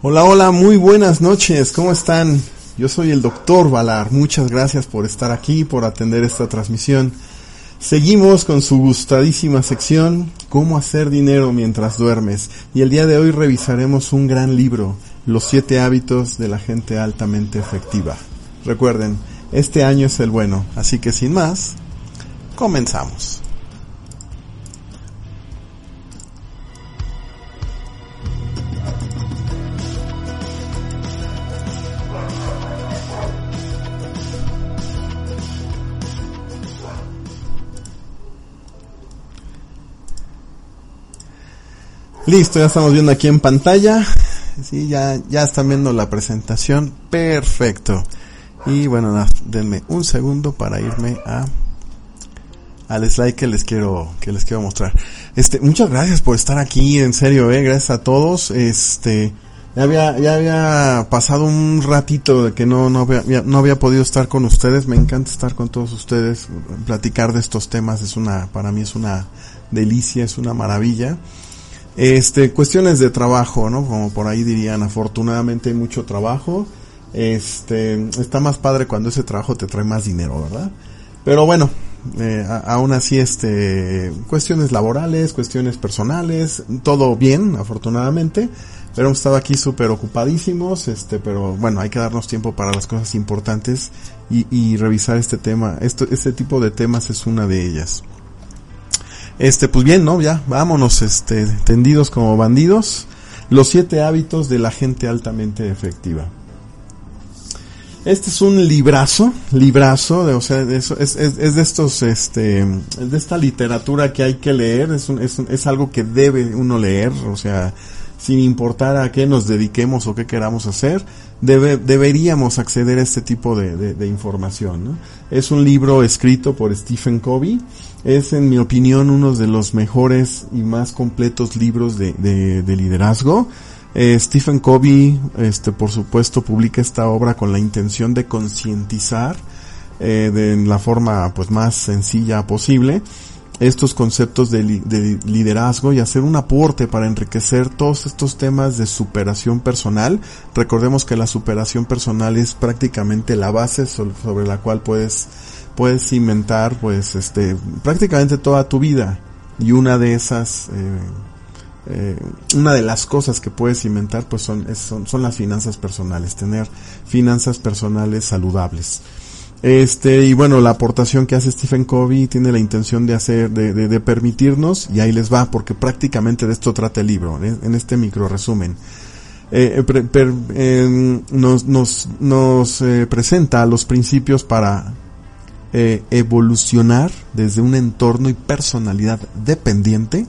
Hola, hola, muy buenas noches, ¿cómo están? Yo soy el doctor Valar, muchas gracias por estar aquí, por atender esta transmisión. Seguimos con su gustadísima sección, Cómo hacer dinero mientras duermes. Y el día de hoy revisaremos un gran libro, Los siete hábitos de la gente altamente efectiva. Recuerden, este año es el bueno, así que sin más, comenzamos. Listo, ya estamos viendo aquí en pantalla. Sí, ya, ya están viendo la presentación. Perfecto. Y bueno, denme un segundo para irme a al slide que les quiero que les quiero mostrar. Este, muchas gracias por estar aquí, en serio, eh, gracias a todos. Este, ya había ya había pasado un ratito de que no no había, no había podido estar con ustedes. Me encanta estar con todos ustedes, platicar de estos temas es una para mí es una delicia, es una maravilla. Este, cuestiones de trabajo, ¿no? Como por ahí dirían, afortunadamente hay mucho trabajo. Este, está más padre cuando ese trabajo te trae más dinero, ¿verdad? Pero bueno, eh, aún así, este, cuestiones laborales, cuestiones personales, todo bien, afortunadamente. Pero hemos estado aquí súper ocupadísimos, este, pero bueno, hay que darnos tiempo para las cosas importantes y, y revisar este tema. Esto, este tipo de temas es una de ellas. Este, pues bien, ¿no? Ya, vámonos, este, tendidos como bandidos. Los siete hábitos de la gente altamente efectiva. Este es un librazo, librazo, de, o sea, es, es, de estos, este, es de esta literatura que hay que leer, es, un, es, es algo que debe uno leer, o sea, sin importar a qué nos dediquemos o qué queramos hacer, debe, deberíamos acceder a este tipo de, información. Es un libro escrito por Stephen Covey, es en mi opinión uno de los mejores y más completos libros de, de, de liderazgo. Eh, Stephen Covey, este, por supuesto, publica esta obra con la intención de concientizar eh, de la forma pues más sencilla posible estos conceptos de, de, liderazgo y hacer un aporte para enriquecer todos estos temas de superación personal. Recordemos que la superación personal es prácticamente la base sobre la cual puedes puedes cimentar pues este prácticamente toda tu vida. Y una de esas eh, eh, una de las cosas que puedes cimentar pues son, son, son las finanzas personales tener finanzas personales saludables. Este y bueno la aportación que hace Stephen Covey tiene la intención de hacer de, de, permitirnos y ahí les va porque prácticamente de esto trata el libro en, este micro resumen. Eh, nos, nos, nos presenta los principios para eh, evolucionar desde un entorno y personalidad dependiente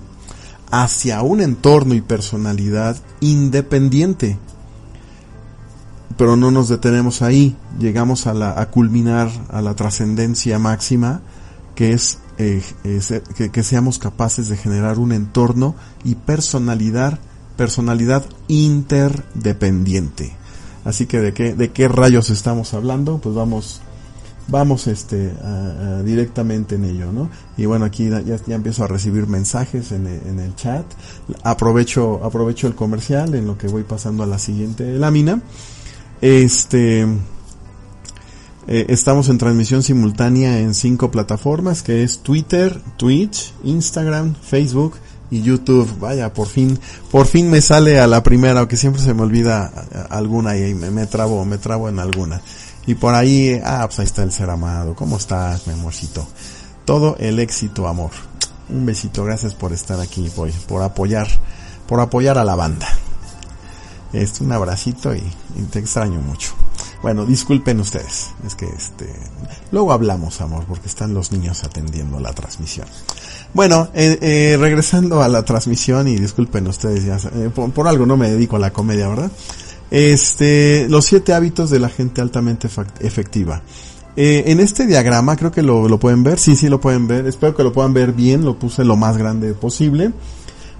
hacia un entorno y personalidad independiente. Pero no nos detenemos ahí, llegamos a, la, a culminar a la trascendencia máxima, que es, eh, es que, que, seamos capaces de generar un entorno y personalidad, personalidad interdependiente. Así que de qué, de qué rayos estamos hablando, pues vamos vamos este directamente en ello, ¿no? Y bueno, aquí ya, ya empiezo a recibir mensajes en el, en el, chat. Aprovecho aprovecho el comercial en lo que voy pasando a la siguiente lámina. Este eh, estamos en transmisión simultánea en cinco plataformas que es Twitter, Twitch, Instagram, Facebook y YouTube. Vaya, por fin, por fin me sale a la primera, aunque siempre se me olvida alguna y me, me trabo, me trabo en alguna. Y por ahí, ah, pues ahí está el ser amado. ¿Cómo estás, mi amorcito? Todo el éxito, amor. Un besito, gracias por estar aquí, por, por apoyar, por apoyar a la banda. Este, un abracito y, te extraño mucho. Bueno, disculpen ustedes, es que este, luego hablamos, amor, porque están los niños atendiendo la transmisión. Bueno, eh, eh, regresando a la transmisión y disculpen ustedes, ya, eh, por, algo no me dedico a la comedia, ¿verdad? Este, los siete hábitos de la gente altamente efectiva. en este diagrama creo que lo, lo, pueden ver, sí, sí lo pueden ver, espero que lo puedan ver bien, lo puse lo más grande posible.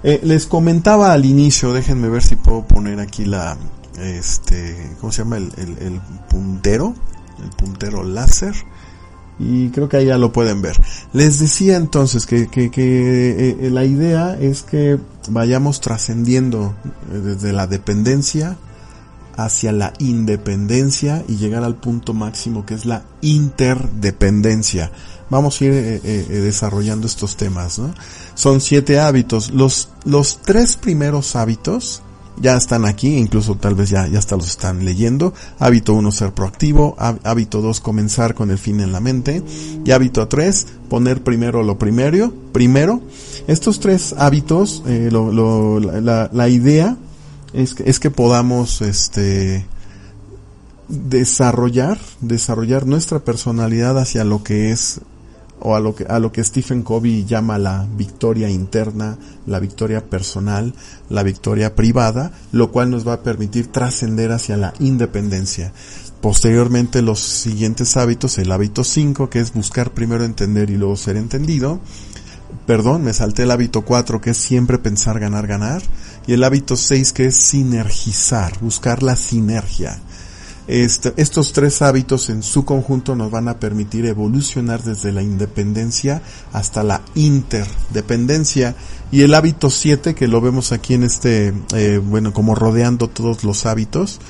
les comentaba al inicio, déjenme ver si puedo poner aquí la, este, ¿cómo se llama? El, el, puntero, el puntero láser y creo que ahí ya lo pueden ver. Les decía entonces que, que, que eh, la idea es que vayamos trascendiendo eh, desde la dependencia hacia la independencia y llegar al punto máximo que es la interdependencia. Vamos a ir eh, desarrollando estos temas. ¿no? Son siete hábitos. Los, los tres primeros hábitos ya están aquí, incluso tal vez ya, ya hasta los están leyendo. Hábito 1, ser proactivo. Hábito 2, comenzar con el fin en la mente. Y hábito 3, poner primero lo primero. Primero, estos tres hábitos, eh, la, idea es que, es que podamos, este, desarrollar, desarrollar nuestra personalidad hacia lo que es o a lo que a lo que Stephen Covey llama la victoria interna, la victoria personal, la victoria privada, lo cual nos va a permitir trascender hacia la independencia. Posteriormente los siguientes hábitos, el hábito 5 que es buscar primero entender y luego ser entendido. Perdón, me salté el hábito 4 que es siempre pensar ganar ganar y el hábito 6 que es sinergizar, buscar la sinergia este, estos tres hábitos en su conjunto nos van a permitir evolucionar desde la independencia hasta la interdependencia. Y el hábito 7, que lo vemos aquí en este, eh, bueno, como rodeando todos los hábitos,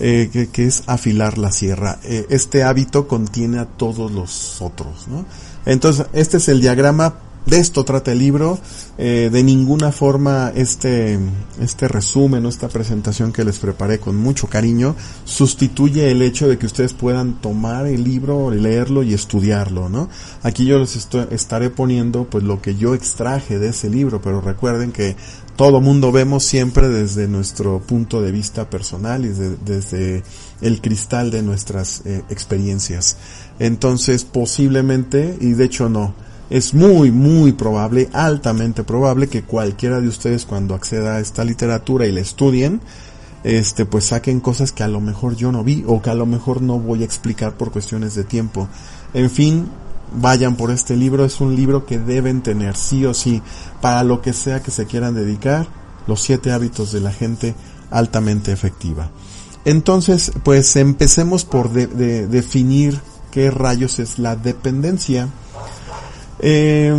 eh, que, es afilar la sierra. Eh, este hábito contiene a todos los otros, ¿no? Entonces, este es el diagrama de esto trata el libro. Eh, de ninguna forma este, este resumen o esta presentación que les preparé con mucho cariño sustituye el hecho de que ustedes puedan tomar el libro, leerlo y estudiarlo, ¿no? Aquí yo les estaré poniendo pues lo que yo extraje de ese libro, pero recuerden que todo mundo vemos siempre desde nuestro punto de vista personal y desde el cristal de nuestras eh, experiencias. Entonces posiblemente, y de hecho no, es muy, muy probable, altamente probable que cualquiera de ustedes cuando acceda a esta literatura y la estudien, este, pues saquen cosas que a lo mejor yo no vi o que a lo mejor no voy a explicar por cuestiones de tiempo. En fin, vayan por este libro, es un libro que deben tener sí o sí para lo que sea que se quieran dedicar, los siete hábitos de la gente altamente efectiva. Entonces, pues empecemos por definir qué rayos es la dependencia. Eh,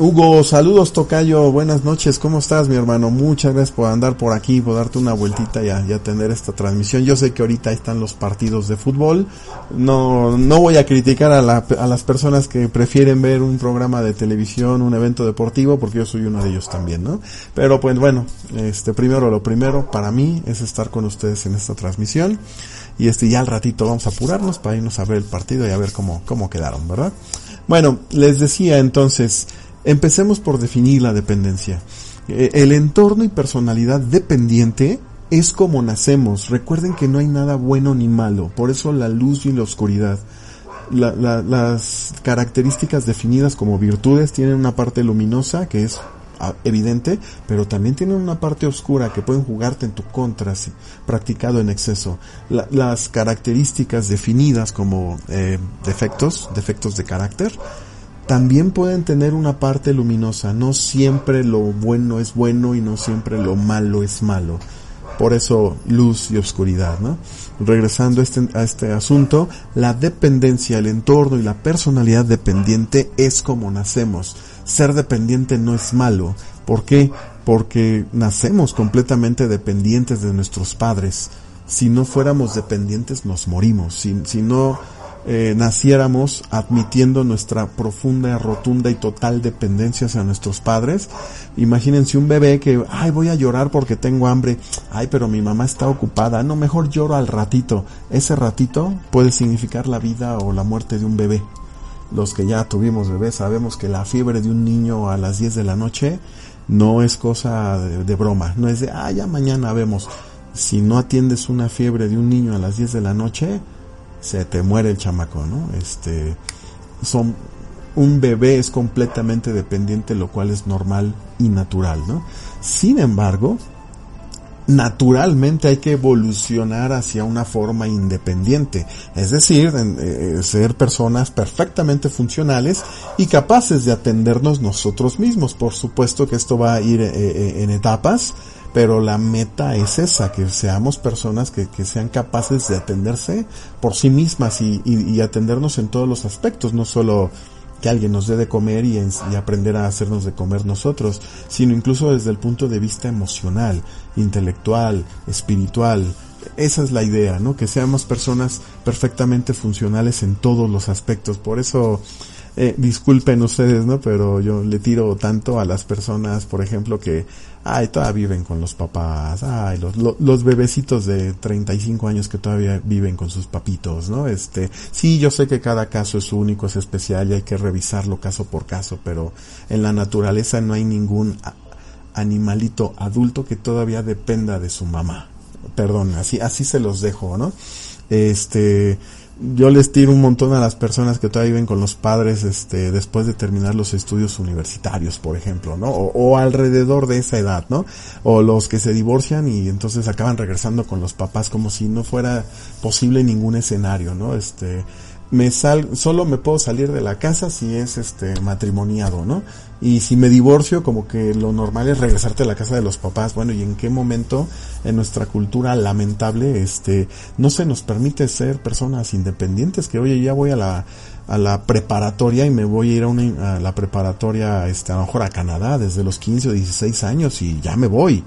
Hugo, saludos Tocayo, buenas noches, ¿cómo estás mi hermano? Muchas gracias por andar por aquí, por darte una vueltita y, atender esta transmisión. Yo sé que ahorita están los partidos de fútbol, no, no voy a criticar a, la, a las personas que prefieren ver un programa de televisión, un evento deportivo, porque yo soy uno de ellos también, ¿no? Pero pues bueno, este primero lo primero para mí es estar con ustedes en esta transmisión y este ya al ratito vamos a apurarnos para irnos a ver el partido y a ver cómo, cómo quedaron, ¿verdad? Bueno, les decía entonces, empecemos por definir la dependencia. Eh, el entorno y personalidad dependiente es como nacemos. Recuerden que no hay nada bueno ni malo, por eso la luz y la oscuridad. las características definidas como virtudes tienen una parte luminosa que es evidente, pero también tienen una parte oscura que pueden jugarte en tu contra si practicado en exceso. las características definidas como eh, defectos, defectos de carácter, también pueden tener una parte luminosa. No siempre lo bueno es bueno y no siempre lo malo es malo. Por eso luz y oscuridad, ¿no? Regresando a este, a este asunto, la dependencia, el entorno y la personalidad dependiente es como nacemos. Ser dependiente no es malo. ¿Por qué? Porque nacemos completamente dependientes de nuestros padres. Si no fuéramos dependientes nos morimos. Si, no eh, naciéramos admitiendo nuestra profunda, rotunda y total dependencia hacia nuestros padres. Imagínense un bebé que, ay, voy a llorar porque tengo hambre. Ay, pero mi mamá está ocupada. No, mejor lloro al ratito. Ese ratito puede significar la vida o la muerte de un bebé. Los que ya tuvimos bebés sabemos que la fiebre de un niño a las 10 de la noche no es cosa de, de broma. No es de, ah, ya mañana vemos. Si no atiendes una fiebre de un niño a las 10 de la noche, se te muere el chamaco, ¿no? Este, son un bebé es completamente dependiente, lo cual es normal y natural, ¿no? Sin embargo, naturalmente hay que evolucionar hacia una forma independiente, es decir, eh, ser personas perfectamente funcionales y capaces de atendernos nosotros mismos. Por supuesto que esto va a ir eh, eh, en etapas, pero la meta es esa, que seamos personas que, sean capaces de atenderse por sí mismas y, y atendernos en todos los aspectos, no solo que alguien nos dé de comer y, aprender a hacernos de comer nosotros, sino incluso desde el punto de vista emocional, intelectual, espiritual. Esa es la idea, ¿no? Que seamos personas perfectamente funcionales en todos los aspectos. Por eso eh, disculpen ustedes, ¿no? Pero yo le tiro tanto a las personas, por ejemplo, que, ay, todavía viven con los papás, ay, los, los, bebecitos de 35 años que todavía viven con sus papitos, ¿no? Este, sí, yo sé que cada caso es único, es especial y hay que revisarlo caso por caso, pero en la naturaleza no hay ningún animalito adulto que todavía dependa de su mamá. Perdón, así, así se los dejo, ¿no? Este, yo les tiro un montón a las personas que todavía viven con los padres este después de terminar los estudios universitarios, por ejemplo, ¿no? O, alrededor de esa edad, ¿no? O los que se divorcian y entonces acaban regresando con los papás como si no fuera posible ningún escenario, ¿no? Este me sal, solo me puedo salir de la casa si es este matrimoniado, ¿no? Y si me divorcio, como que lo normal es regresarte a la casa de los papás. Bueno, ¿y en qué momento en nuestra cultura lamentable, este, no se nos permite ser personas independientes? Que oye, ya voy a la, a la preparatoria y me voy a ir a, una, a la preparatoria, este, a lo mejor a Canadá desde los 15 o 16 años y ya me voy.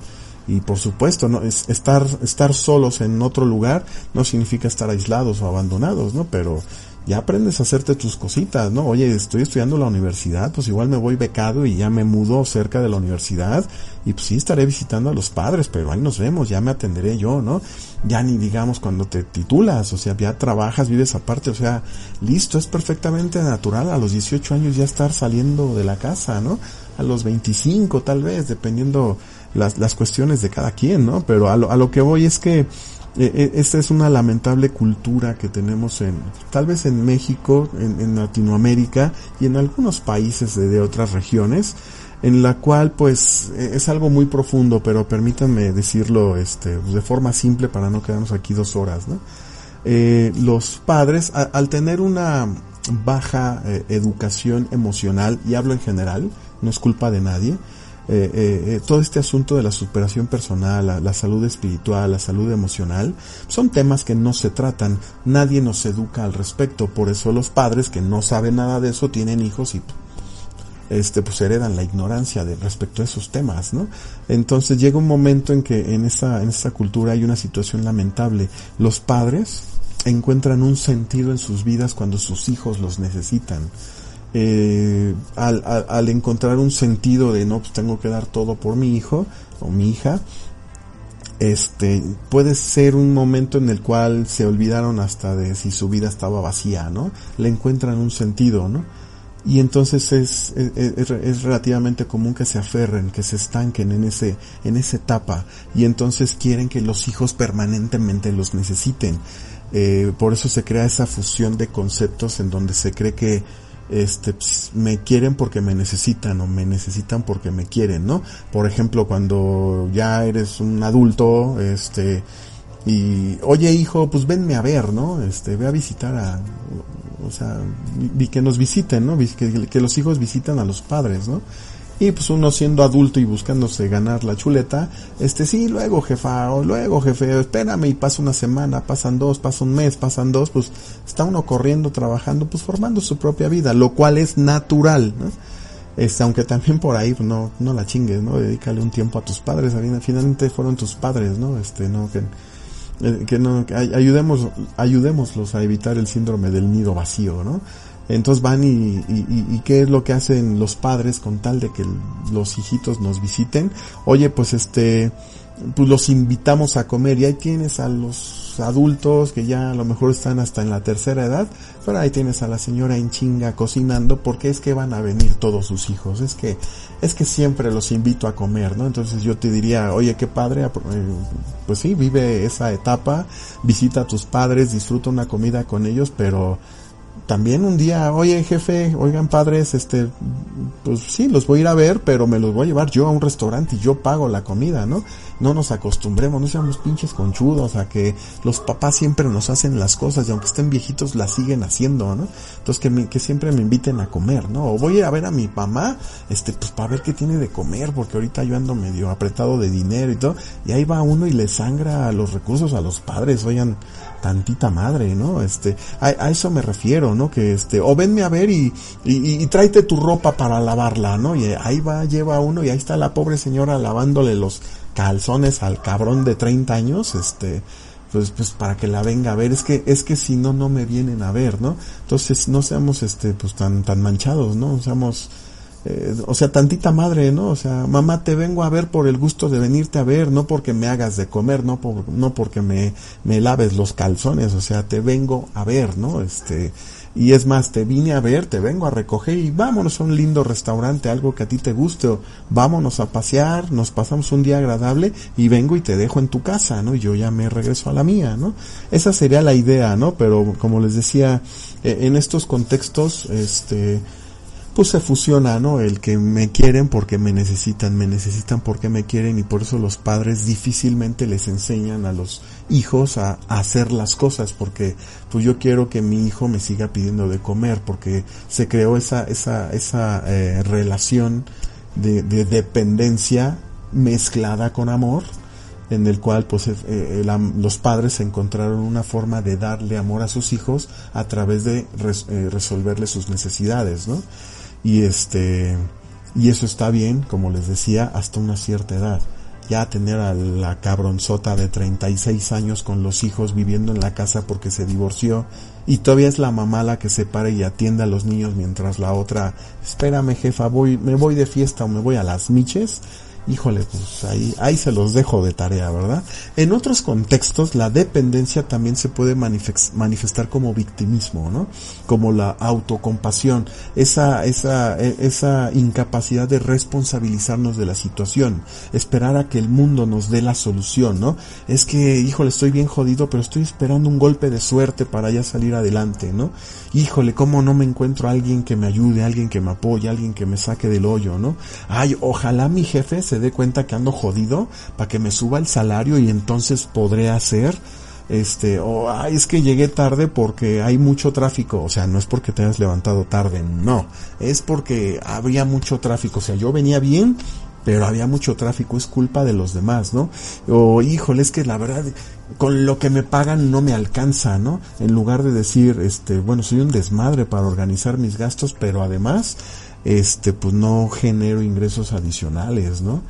Y por supuesto, no es estar estar solos en otro lugar no significa estar aislados o abandonados, ¿no? Pero ya aprendes a hacerte tus cositas, ¿no? Oye, estoy estudiando la universidad, pues igual me voy becado y ya me mudo cerca de la universidad y pues sí estaré visitando a los padres, pero ahí nos vemos, ya me atenderé yo, ¿no? Ya ni digamos cuando te titulas, o sea, ya trabajas, vives aparte, o sea, listo, es perfectamente natural a los 18 años ya estar saliendo de la casa, ¿no? A los 25 tal vez, dependiendo las, las cuestiones de cada quien, ¿no? Pero a lo, a lo que voy es que esta es una lamentable cultura que tenemos en, tal vez en México, en, Latinoamérica y en algunos países de, otras regiones, en la cual pues e, es algo muy profundo, pero permítanme decirlo este, de forma simple para no quedarnos aquí dos horas, ¿no? Eh, los padres, al tener una baja educación emocional, y hablo en general, no es culpa de nadie, eh, eh, eh, todo este asunto de la superación personal, la, salud espiritual, la salud emocional, son temas que no se tratan, nadie nos educa al respecto, por eso los padres que no saben nada de eso tienen hijos y este pues heredan la ignorancia de respecto a esos temas, ¿no? Entonces llega un momento en que en esta en esta cultura hay una situación lamentable. Los padres encuentran un sentido en sus vidas cuando sus hijos los necesitan eh, al, al, encontrar un sentido de no, pues tengo que dar todo por mi hijo o mi hija, este, puede ser un momento en el cual se olvidaron hasta de si su vida estaba vacía, ¿no? Le encuentran un sentido, ¿no? Y entonces es, es, es, relativamente común que se aferren, que se estanquen en ese, en esa etapa, y entonces quieren que los hijos permanentemente los necesiten. Eh, por eso se crea esa fusión de conceptos en donde se cree que este, pues, me quieren porque me necesitan o me necesitan porque me quieren, ¿no? Por ejemplo, cuando ya eres un adulto, este, y, oye hijo, pues venme a ver, ¿no? Este, ve a visitar a, o sea, y que nos visiten, ¿no? Que, que los hijos visitan a los padres, ¿no? Y pues uno siendo adulto y buscándose ganar la chuleta, este sí, luego jefa, o luego jefe, espérame y pasa una semana, pasan dos, pasa un mes, pasan dos, pues está uno corriendo, trabajando, pues formando su propia vida, lo cual es natural, ¿no? Este, aunque también por ahí pues, no, no la chingues, ¿no? Dedícale un tiempo a tus padres, finalmente fueron tus padres, ¿no? Este, no, que, eh, que no, que ayudemos, ayudémoslos a evitar el síndrome del nido vacío, ¿no? Entonces van y, y, qué es lo que hacen los padres con tal de que los hijitos nos visiten. Oye, pues este, pues los invitamos a comer y ahí tienes a los adultos que ya a lo mejor están hasta en la tercera edad, pero ahí tienes a la señora en chinga cocinando porque es que van a venir todos sus hijos, es que, es que siempre los invito a comer, ¿no? Entonces yo te diría, oye, qué padre, eh, pues sí, vive esa etapa, visita a tus padres, disfruta una comida con ellos, pero también un día, oye jefe, oigan padres, este, pues sí, los voy a ir a ver, pero me los voy a llevar yo a un restaurante y yo pago la comida, ¿no? No nos acostumbremos, no seamos pinches conchudos a que los papás siempre nos hacen las cosas y aunque estén viejitos las siguen haciendo, ¿no? Entonces que, que siempre me inviten a comer, ¿no? O voy a a ver a mi mamá, este, pues para ver qué tiene de comer, porque ahorita yo ando medio apretado de dinero y todo, y ahí va uno y le sangra a los recursos a los padres, oigan, tantita madre, ¿no? Este, a, eso me refiero, ¿no? Que este, o venme a ver y, y, y, tráete tu ropa para lavarla, ¿no? Y ahí va, lleva uno y ahí está la pobre señora lavándole los calzones al cabrón de 30 años, este, pues, pues para que la venga a ver, es que, es que si no, no me vienen a ver, ¿no? Entonces no seamos, este, pues tan, tan manchados, ¿no? Seamos, eh, o sea, tantita madre, ¿no? O sea, mamá, te vengo a ver por el gusto de venirte a ver, no porque me hagas de comer, no, por, no porque me, me laves los calzones, o sea, te vengo a ver, ¿no? Este, y es más, te vine a ver, te vengo a recoger y vámonos a un lindo restaurante, algo que a ti te guste, o vámonos a pasear, nos pasamos un día agradable y vengo y te dejo en tu casa, ¿no? Y yo ya me regreso a la mía, ¿no? Esa sería la idea, ¿no? Pero como les decía, eh, en estos contextos, este, pues se fusiona, ¿no? El que me quieren porque me necesitan, me necesitan porque me quieren y por eso los padres difícilmente les enseñan a los hijos a, hacer las cosas porque pues yo quiero que mi hijo me siga pidiendo de comer porque se creó esa, esa, esa eh, relación de, de, dependencia mezclada con amor en el cual pues eh, eh, los padres encontraron una forma de darle amor a sus hijos a través de resolverle sus necesidades, ¿no? y este y eso está bien, como les decía, hasta una cierta edad. Ya tener a la cabronzota de 36 años con los hijos viviendo en la casa porque se divorció y todavía es la mamá la que se para y atiende a los niños mientras la otra, espérame jefa, voy, me voy de fiesta o me voy a las miches híjole, pues ahí, ahí se los dejo de tarea, ¿verdad? En otros contextos, la dependencia también se puede manifestar como victimismo, ¿no? Como la autocompasión, esa, esa, e, esa incapacidad de responsabilizarnos de la situación, esperar a que el mundo nos dé la solución, ¿no? Es que, híjole, estoy bien jodido, pero estoy esperando un golpe de suerte para ya salir adelante, ¿no? Híjole, ¿cómo no me encuentro a alguien que me ayude, alguien que me apoye, alguien que me saque del hoyo, ¿no? Ay, ojalá mi jefe se dé cuenta que ando jodido para que me suba el salario y entonces podré hacer este, o ay, es que llegué tarde porque hay mucho tráfico, o sea, no es porque te hayas levantado tarde, no, es porque habría mucho tráfico, o sea, yo venía bien, pero había mucho tráfico, es culpa de los demás, ¿no? O híjole, es que la verdad, con lo que me pagan no me alcanza, ¿no? En lugar de decir, este, bueno, soy un desmadre para organizar mis gastos, pero además, este, pues no genero ingresos adicionales, ¿no?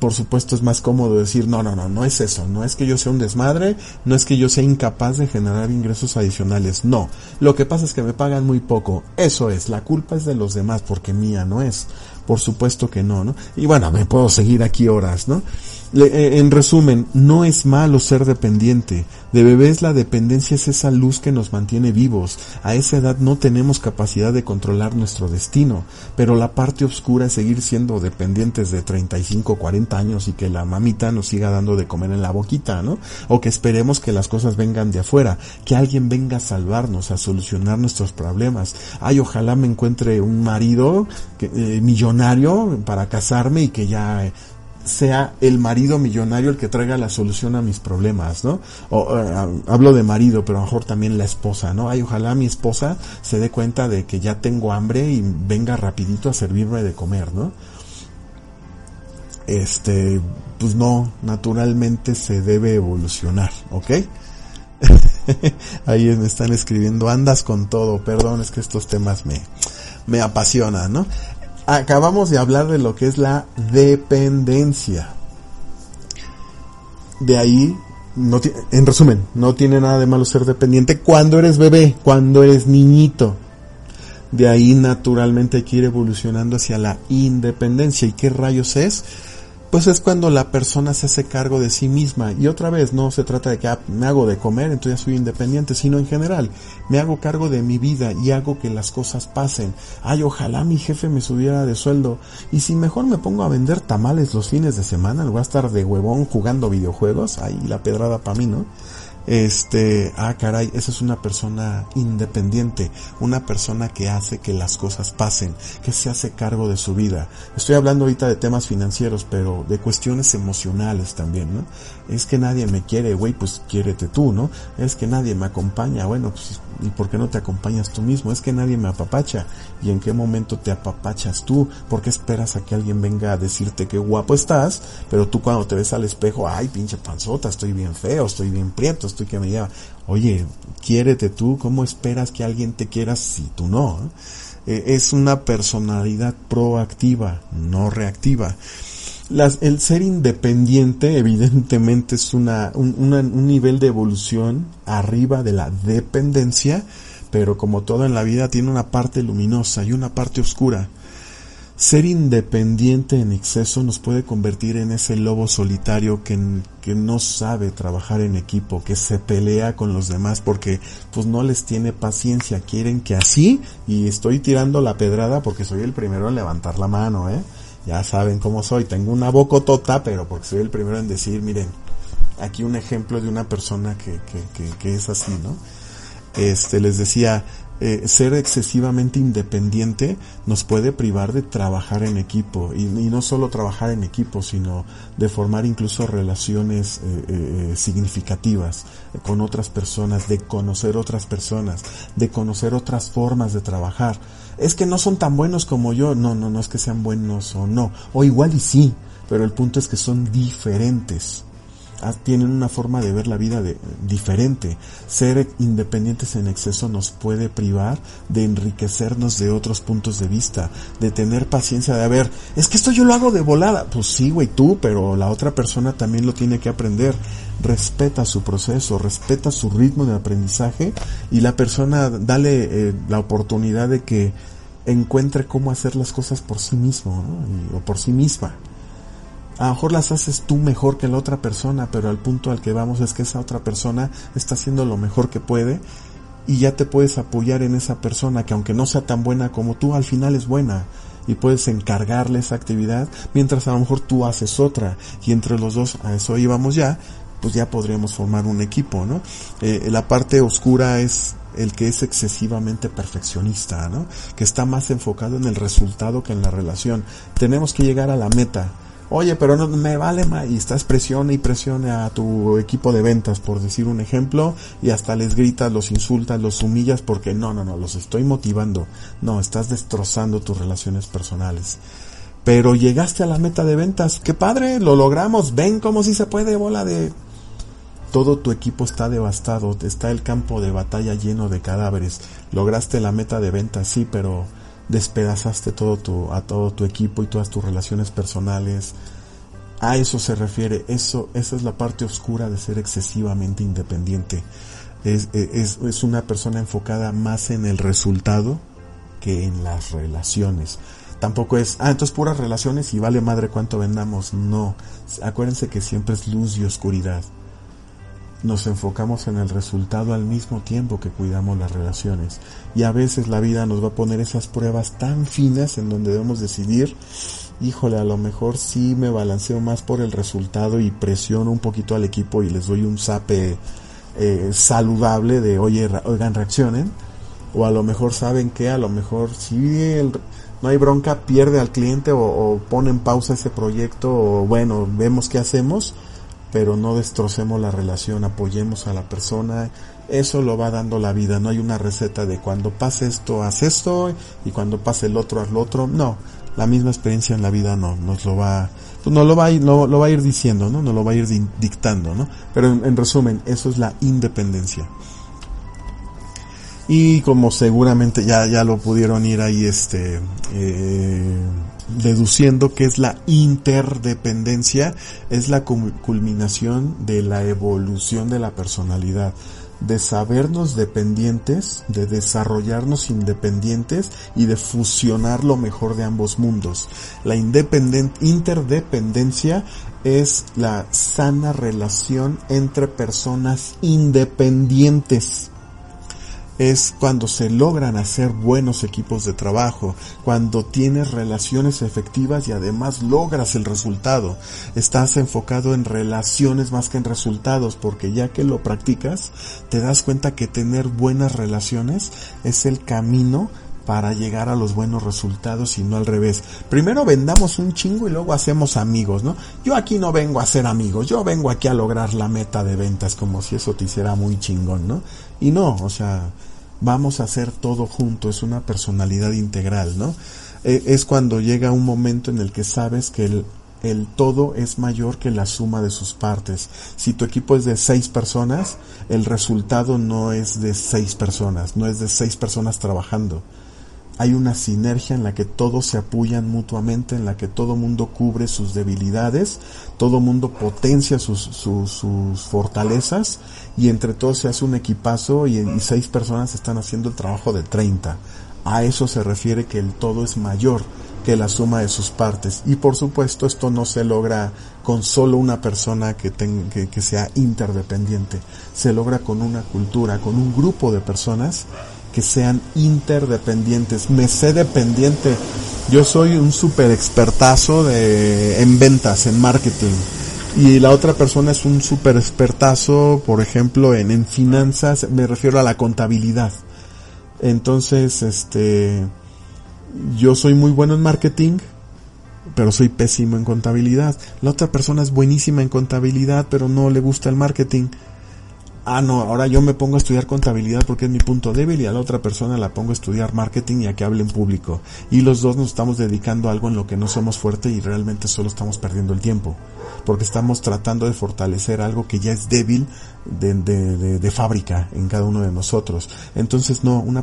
Por supuesto es más cómodo decir, no, no, no, no es eso, no es que yo sea un desmadre, no es que yo sea incapaz de generar ingresos adicionales, no. Lo que pasa es que me pagan muy poco, eso es, la culpa es de los demás porque mía no es. Por supuesto que no, ¿no? Y bueno, me puedo seguir aquí horas, ¿no? Eh, en resumen, no es malo ser dependiente. De bebés la dependencia es esa luz que nos mantiene vivos. A esa edad no tenemos capacidad de controlar nuestro destino, pero la parte oscura es seguir siendo dependientes de 35, 40 años y que la mamita nos siga dando de comer en la boquita, ¿no? O que esperemos que las cosas vengan de afuera, que alguien venga a salvarnos, a solucionar nuestros problemas. Ay, ojalá me encuentre un marido eh, millonario para casarme y que ya sea el marido millonario el que traiga la solución a mis problemas, ¿no? O, eh, hablo de marido, pero a lo mejor también la esposa, ¿no? Ay, ojalá mi esposa se dé cuenta de que ya tengo hambre y venga rapidito a servirme de comer, ¿no? Este, pues no, naturalmente se debe evolucionar, ¿ok? Ahí me están escribiendo, andas con todo, perdón, es que estos temas me, me apasionan, ¿no? Acabamos de hablar de lo que es la dependencia. De ahí, en resumen, no tiene nada de malo ser dependiente cuando eres bebé, cuando eres niñito. De ahí naturalmente hay que ir evolucionando hacia la independencia. ¿Y qué rayos es? Pues es cuando la persona se hace cargo de sí misma. Y otra vez, no se trata de que ah, me hago de comer, entonces soy independiente, sino en general, me hago cargo de mi vida y hago que las cosas pasen. Ay, ojalá mi jefe me subiera de sueldo. Y si mejor me pongo a vender tamales los fines de semana, voy a estar de huevón jugando videojuegos, ahí la pedrada para mí, ¿no? Este, ah, caray, esa es una persona independiente, una persona que hace que las cosas pasen, que se hace cargo de su vida. Estoy hablando ahorita de temas financieros, pero de cuestiones emocionales también, ¿no? Es que nadie me quiere, güey, pues quiérete tú, ¿no? Es que nadie me acompaña, bueno, pues, ¿y por qué no te acompañas tú mismo? Es que nadie me apapacha. ¿Y en qué momento te apapachas tú? ¿Por qué esperas a que alguien venga a decirte qué guapo estás, pero tú cuando te ves al espejo, ay, pinche panzota, estoy bien feo, estoy bien prieto, estoy que me lleva. Oye, quiérete tú, ¿cómo esperas que alguien te quiera si tú no? Eh, es una personalidad proactiva, no reactiva. Las, el ser independiente evidentemente es una, un, un nivel de evolución arriba de la dependencia, pero como todo en la vida tiene una parte luminosa y una parte oscura. Ser independiente en exceso nos puede convertir en ese lobo solitario que, que, no sabe trabajar en equipo, que se pelea con los demás porque pues no les tiene paciencia, quieren que así y estoy tirando la pedrada porque soy el primero en levantar la mano, ¿eh? Ya saben cómo soy, tengo una bocotota, pero porque soy el primero en decir, miren, aquí un ejemplo de una persona que, que, que, es así, ¿no? Este, les decía, eh, ser excesivamente independiente nos puede privar de trabajar en equipo. Y, no solo trabajar en equipo sino de formar incluso relaciones eh, eh, significativas con otras personas de conocer otras personas de conocer otras formas de trabajar es que no son tan buenos como yo. No no no es que sean buenos o no. O igual y sí pero el punto es que son diferentes tienen una forma de ver la vida de, diferente. Ser independientes en exceso nos puede privar de enriquecernos de otros puntos de vista, de tener paciencia de, a ver, es que esto yo lo hago de volada. Pues sí, güey, tú, pero la otra persona también lo tiene que aprender. Respeta su proceso, respeta su ritmo de aprendizaje y la persona dale eh, la oportunidad de que encuentre cómo hacer las cosas por sí mismo o por sí misma. A lo mejor las haces tú mejor que la otra persona, pero al punto al que vamos es que esa otra persona está haciendo lo mejor que puede y ya te puedes apoyar en esa persona que aunque no sea tan buena como tú, al final es buena y puedes encargarle esa actividad mientras a lo mejor tú haces otra y entre los dos a eso íbamos ya, pues ya podríamos formar un equipo, ¿no? Eh, la parte oscura es el que es excesivamente perfeccionista, ¿no? Que está más enfocado en el resultado que en la relación. Tenemos que llegar a la meta Oye, pero no me vale más. Y estás presione y presione a tu equipo de ventas, por decir un ejemplo, y hasta les gritas, los insultas, los humillas, porque no, no, no, los estoy motivando. No, estás destrozando tus relaciones personales. Pero llegaste a la meta de ventas. ¡Qué padre! Lo logramos. Ven como si se puede, bola de. Todo tu equipo está devastado. Está el campo de batalla lleno de cadáveres. Lograste la meta de ventas, sí, pero despedazaste todo tu, a todo tu equipo y todas tus relaciones personales. A eso se refiere, eso, esa es la parte oscura de ser excesivamente independiente. Es, es, es una persona enfocada más en el resultado que en las relaciones. Tampoco es, ah, entonces puras relaciones y vale madre cuánto vendamos. No, acuérdense que siempre es luz y oscuridad nos enfocamos en el resultado al mismo tiempo que cuidamos las relaciones. Y a veces la vida nos va a poner esas pruebas tan finas en donde debemos decidir, híjole, a lo mejor sí me balanceo más por el resultado y presiono un poquito al equipo y les doy un zape eh, saludable de, oye, oigan, reaccionen. O a lo mejor saben que a lo mejor si no hay bronca, pierde al cliente o, o pone en pausa ese proyecto o bueno, vemos qué hacemos pero no destrocemos la relación, apoyemos a la persona, eso lo va dando la vida, no hay una receta de cuando pase esto, haz esto, y cuando pase el otro, haz lo otro, no, la misma experiencia en la vida no, nos lo va, no lo va ir, lo, va a ir diciendo, ¿no? Nos lo va a ir dictando, ¿no? Pero en, resumen, eso es la independencia. Y como seguramente ya, ya lo pudieron ir ahí, este, eh, deduciendo que es la interdependencia, es la culminación de la evolución de la personalidad, de sabernos dependientes, de desarrollarnos independientes y de fusionar lo mejor de ambos mundos. La interdependencia es la sana relación entre personas independientes es cuando se logran hacer buenos equipos de trabajo, cuando tienes relaciones efectivas y además logras el resultado. Estás enfocado en relaciones más que en resultados, porque ya que lo practicas, te das cuenta que tener buenas relaciones es el camino para llegar a los buenos resultados y no al revés. Primero vendamos un chingo y luego hacemos amigos, ¿no? Yo aquí no vengo a ser amigos, yo vengo aquí a lograr la meta de ventas como si eso te hiciera muy chingón, ¿no? Y no, o sea, vamos a hacer todo junto, es una personalidad integral, ¿no? E, es cuando llega un momento en el que sabes que el, el todo es mayor que la suma de sus partes. Si tu equipo es de seis personas, el resultado no es de seis personas, no es de seis personas trabajando hay una sinergia en la que todos se apoyan mutuamente, en la que todo mundo cubre sus debilidades, todo mundo potencia sus, fortalezas y entre todos se hace un equipazo y, y, seis personas están haciendo el trabajo de 30. A eso se refiere que el todo es mayor que la suma de sus partes. Y por supuesto esto no se logra con solo una persona que, tenga, que, que sea interdependiente. Se logra con una cultura, con un grupo de personas que sean interdependientes. Me sé dependiente. Yo soy un super expertazo de, en ventas, en marketing. Y la otra persona es un super expertazo, por ejemplo, en, en finanzas, me refiero a la contabilidad. Entonces, este, yo soy muy bueno en marketing, pero soy pésimo en contabilidad. La otra persona es buenísima en contabilidad, pero no le gusta el marketing ah, no, ahora yo me pongo a estudiar contabilidad porque es mi punto débil y a la otra persona la pongo a estudiar marketing y a que hable en público. Y los dos nos estamos dedicando a algo en lo que no somos fuertes y realmente solo estamos perdiendo el tiempo. Porque estamos tratando de fortalecer algo que ya es débil de, de, de, fábrica en cada uno de nosotros. Entonces, no, una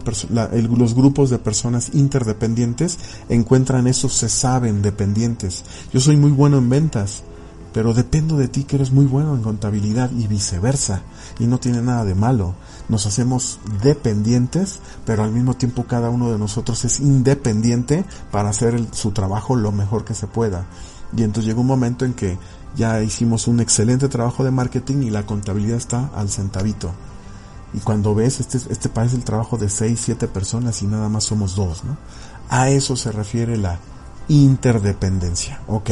los grupos de personas interdependientes encuentran eso, se saben dependientes. Yo soy muy bueno en ventas pero dependo de ti que eres muy bueno en contabilidad y viceversa. Y no tiene nada de malo. Nos hacemos dependientes, pero al mismo tiempo cada uno de nosotros es independiente para hacer su trabajo lo mejor que se pueda. Y entonces llega un momento en que ya hicimos un excelente trabajo de marketing y la contabilidad está al centavito. Y cuando ves, este, este parece el trabajo de 6, 7 personas y nada más somos dos, ¿no? A eso se refiere la interdependencia. Ok.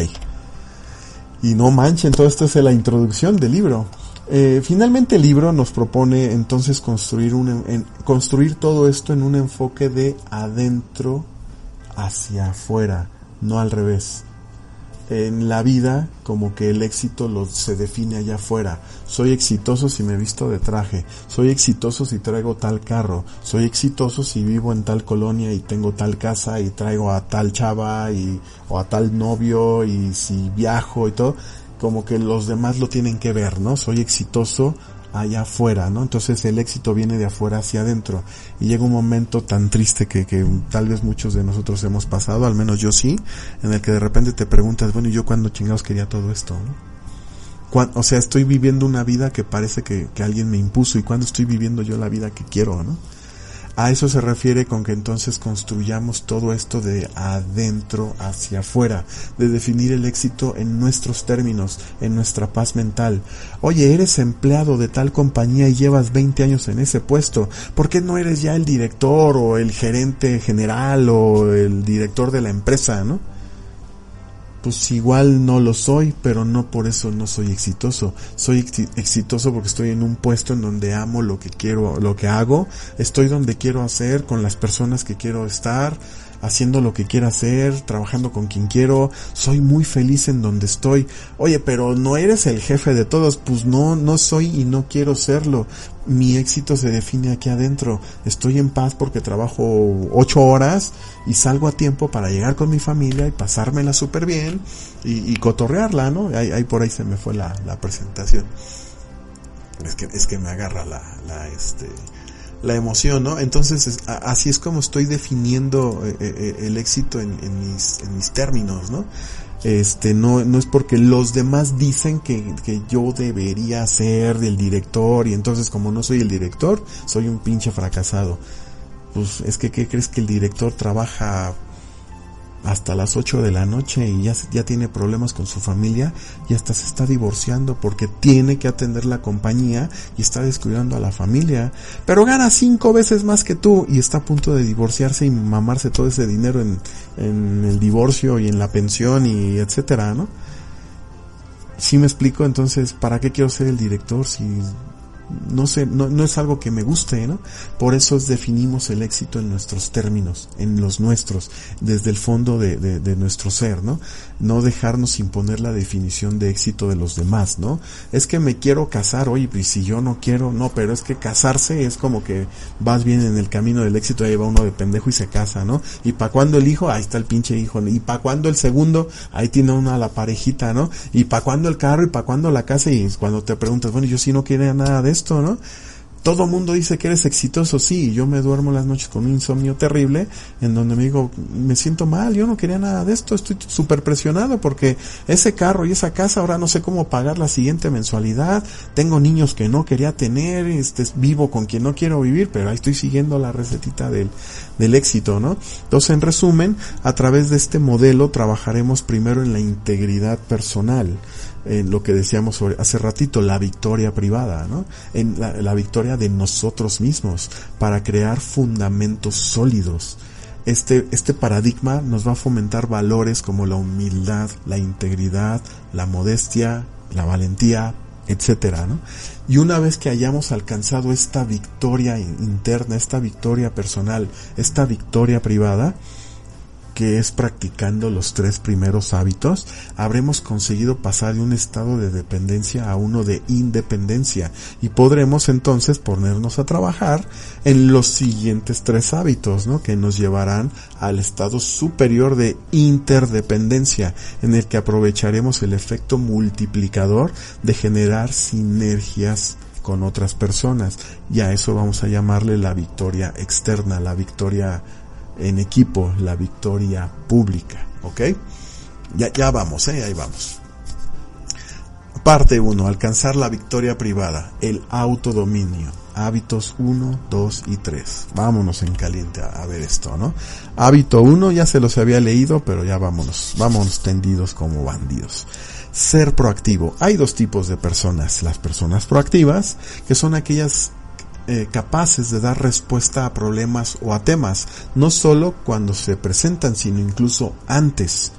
Y no manchen, todo esto es la introducción del libro. Eh, finalmente el libro nos propone entonces construir, un, en, construir todo esto en un enfoque de adentro hacia afuera, no al revés en la vida como que el éxito se define allá afuera. Soy exitoso si me visto de traje, soy exitoso si traigo tal carro, soy exitoso si vivo en tal colonia y tengo tal casa y traigo a tal chava y o a tal novio y si viajo y todo, como que los demás lo tienen que ver, ¿no? Soy exitoso allá afuera, ¿no? Entonces el éxito viene de afuera hacia adentro y llega un momento tan triste que, que tal vez muchos de nosotros hemos pasado, al menos yo sí, en el que de repente te preguntas, bueno, ¿y yo cuándo chingados quería todo esto? ¿no? O sea, estoy viviendo una vida que parece que, que alguien me impuso y cuándo estoy viviendo yo la vida que quiero, ¿no? A eso se refiere con que entonces construyamos todo esto de adentro hacia afuera, de definir el éxito en nuestros términos, en nuestra paz mental. Oye, eres empleado de tal compañía y llevas 20 años en ese puesto, ¿por qué no eres ya el director o el gerente general o el director de la empresa, no? Pues igual no lo soy, pero no por eso no soy exitoso. Soy exitoso porque estoy en un puesto en donde amo lo que quiero, lo que hago, estoy donde quiero hacer, con las personas que quiero estar, haciendo lo que quiero hacer, trabajando con quien quiero, soy muy feliz en donde estoy. Oye, pero no eres el jefe de todos, pues no, no soy y no quiero serlo. Mi éxito se define aquí adentro. Estoy en paz porque trabajo ocho horas y salgo a tiempo para llegar con mi familia y pasármela súper bien y, cotorrearla, ¿no? Ahí, ahí, por ahí se me fue la, la presentación. Es que, es que me agarra la, la, este, la emoción, ¿no? Entonces, así es como estoy definiendo eh, eh, eh, el éxito en, mis, en mis términos, ¿no? Este, no, no es porque los demás dicen que, que yo debería ser el director y entonces como no soy el director, soy un pinche fracasado. Pues es que, ¿qué crees que el director trabaja hasta las 8 de la noche y ya, ya tiene problemas con su familia y hasta se está divorciando porque tiene que atender la compañía y está descuidando a la familia. Pero gana cinco veces más que tú y está a punto de divorciarse y mamarse todo ese dinero en, en el divorcio y en la pensión y etcétera, ¿no? Si me explico, entonces, ¿para qué quiero ser el director si no sé, no, no, es algo que me guste, ¿no? Por eso definimos el éxito en nuestros términos, en los nuestros, desde el fondo de, de, de, nuestro ser, ¿no? No dejarnos imponer la definición de éxito de los demás, ¿no? Es que me quiero casar, oye, pues si yo no quiero, no, pero es que casarse es como que vas bien en el camino del éxito, ahí va uno de pendejo y se casa, ¿no? Y para cuando el hijo, ahí está el pinche hijo, y para cuando el segundo, ahí tiene una la parejita, ¿no? Y para cuando el carro, y para cuando la casa, y cuando te preguntas, bueno, yo sí no quiero nada de ¿no? Todo mundo dice que eres exitoso, sí, yo me duermo las noches con un insomnio terrible, en donde me digo, me siento mal, yo no quería nada de esto, estoy súper presionado porque ese carro y esa casa ahora no sé cómo pagar la siguiente mensualidad, tengo niños que no quería tener, este, vivo con quien no quiero vivir, pero ahí estoy siguiendo la recetita del, del éxito, ¿no? Entonces, en resumen, a través de este modelo trabajaremos primero en la integridad personal, en lo que decíamos hace ratito, la victoria privada, ¿no? En la, la, victoria de nosotros mismos para crear fundamentos sólidos. Este, este paradigma nos va a fomentar valores como la humildad, la integridad, la modestia, la valentía, etcétera, ¿no? Y una vez que hayamos alcanzado esta victoria interna, esta victoria personal, esta victoria privada, que es practicando los tres primeros hábitos, habremos conseguido pasar de un estado de dependencia a uno de independencia y podremos entonces ponernos a trabajar en los siguientes tres hábitos, ¿no? Que nos llevarán al estado superior de interdependencia, en el que aprovecharemos el efecto multiplicador de generar sinergias con otras personas. Y a eso vamos a llamarle la victoria externa, la victoria en equipo la victoria pública, ¿ok? Ya, ya vamos, ¿eh? Ahí vamos. Parte 1. Alcanzar la victoria privada, el autodominio. Hábitos 1, 2 y 3. Vámonos en caliente a, a ver esto, ¿no? Hábito 1 ya se los había leído, pero ya vámonos, vámonos tendidos como bandidos. Ser proactivo. Hay dos tipos de personas. Las personas proactivas, que son aquellas eh, capaces de dar respuesta a problemas o a temas, no solo cuando se presentan, sino incluso antes.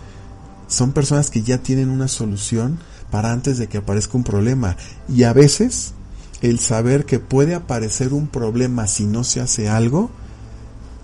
Son personas que ya tienen una solución para antes de que aparezca un problema. Y a veces el saber que puede aparecer un problema si no se hace algo,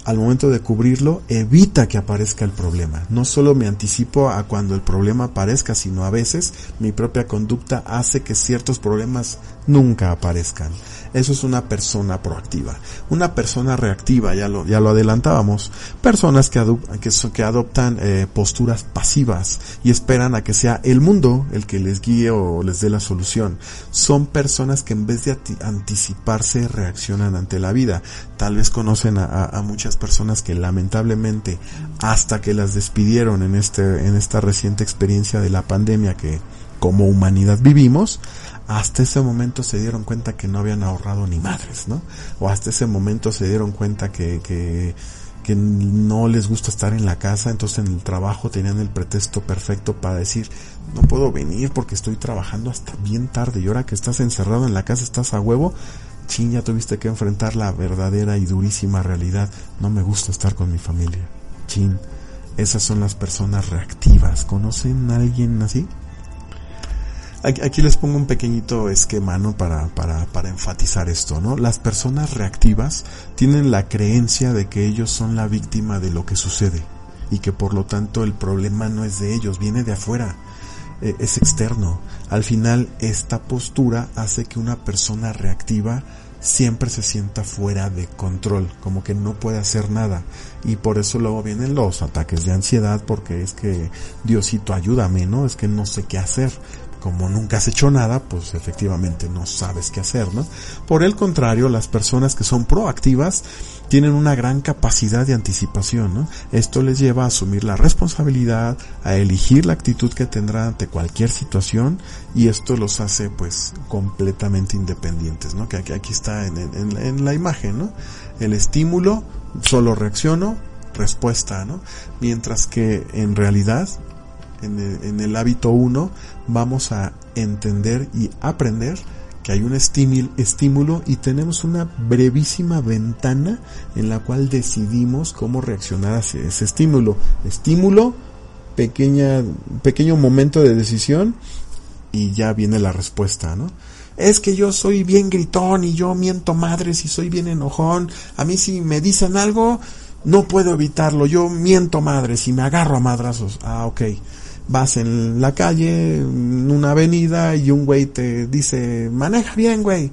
al momento de cubrirlo, evita que aparezca el problema. No solo me anticipo a cuando el problema aparezca, sino a veces mi propia conducta hace que ciertos problemas nunca aparezcan. Eso es una persona proactiva. Una persona reactiva, ya lo, ya lo adelantábamos. Personas que, que, que adoptan eh, posturas pasivas y esperan a que sea el mundo el que les guíe o les dé la solución. Son personas que en vez de anticiparse reaccionan ante la vida. Tal vez conocen a, a muchas personas que lamentablemente hasta que las despidieron en este, en esta reciente experiencia de la pandemia que como humanidad vivimos, hasta ese momento se dieron cuenta que no habían ahorrado ni madres, ¿no? O hasta ese momento se dieron cuenta que, que, no les gusta estar en la casa, entonces en el trabajo tenían el pretexto perfecto para decir, no puedo venir porque estoy trabajando hasta bien tarde y ahora que estás encerrado en la casa estás a huevo, chin, ya tuviste que enfrentar la verdadera y durísima realidad, no me gusta estar con mi familia, chin. Esas son las personas reactivas. ¿Conocen a alguien así? Aquí les pongo un pequeñito esquema, ¿no? Para, para, para enfatizar esto, ¿no? Las personas reactivas tienen la creencia de que ellos son la víctima de lo que sucede y que por lo tanto el problema no es de ellos, viene de afuera, eh, es externo. Al final esta postura hace que una persona reactiva siempre se sienta fuera de control, como que no puede hacer nada. Y por eso luego vienen los ataques de ansiedad, porque es que Diosito ayúdame, ¿no? Es que no sé qué hacer como nunca has hecho nada, pues efectivamente no sabes qué hacer, ¿no? Por el contrario, las personas que son proactivas tienen una gran capacidad de anticipación, ¿no? Esto les lleva a asumir la responsabilidad, a elegir la actitud que tendrán ante cualquier situación y esto los hace pues completamente independientes, ¿no? Que aquí, está en, en, en la imagen, ¿no? El estímulo, solo reacciono, respuesta, ¿no? Mientras que en realidad, en el, en el hábito 1, vamos a entender y aprender que hay un estímulo y tenemos una brevísima ventana en la cual decidimos cómo reaccionar hacia ese estímulo. Estímulo, pequeña, pequeño momento de decisión y ya viene la respuesta, ¿no? Es que yo soy bien gritón y yo miento madres y soy bien enojón. A mí si me dicen algo, no puedo evitarlo. Yo miento madres y me agarro a madrazos. Ah, ok vas en la calle, en una avenida y un güey te dice, maneja bien, güey.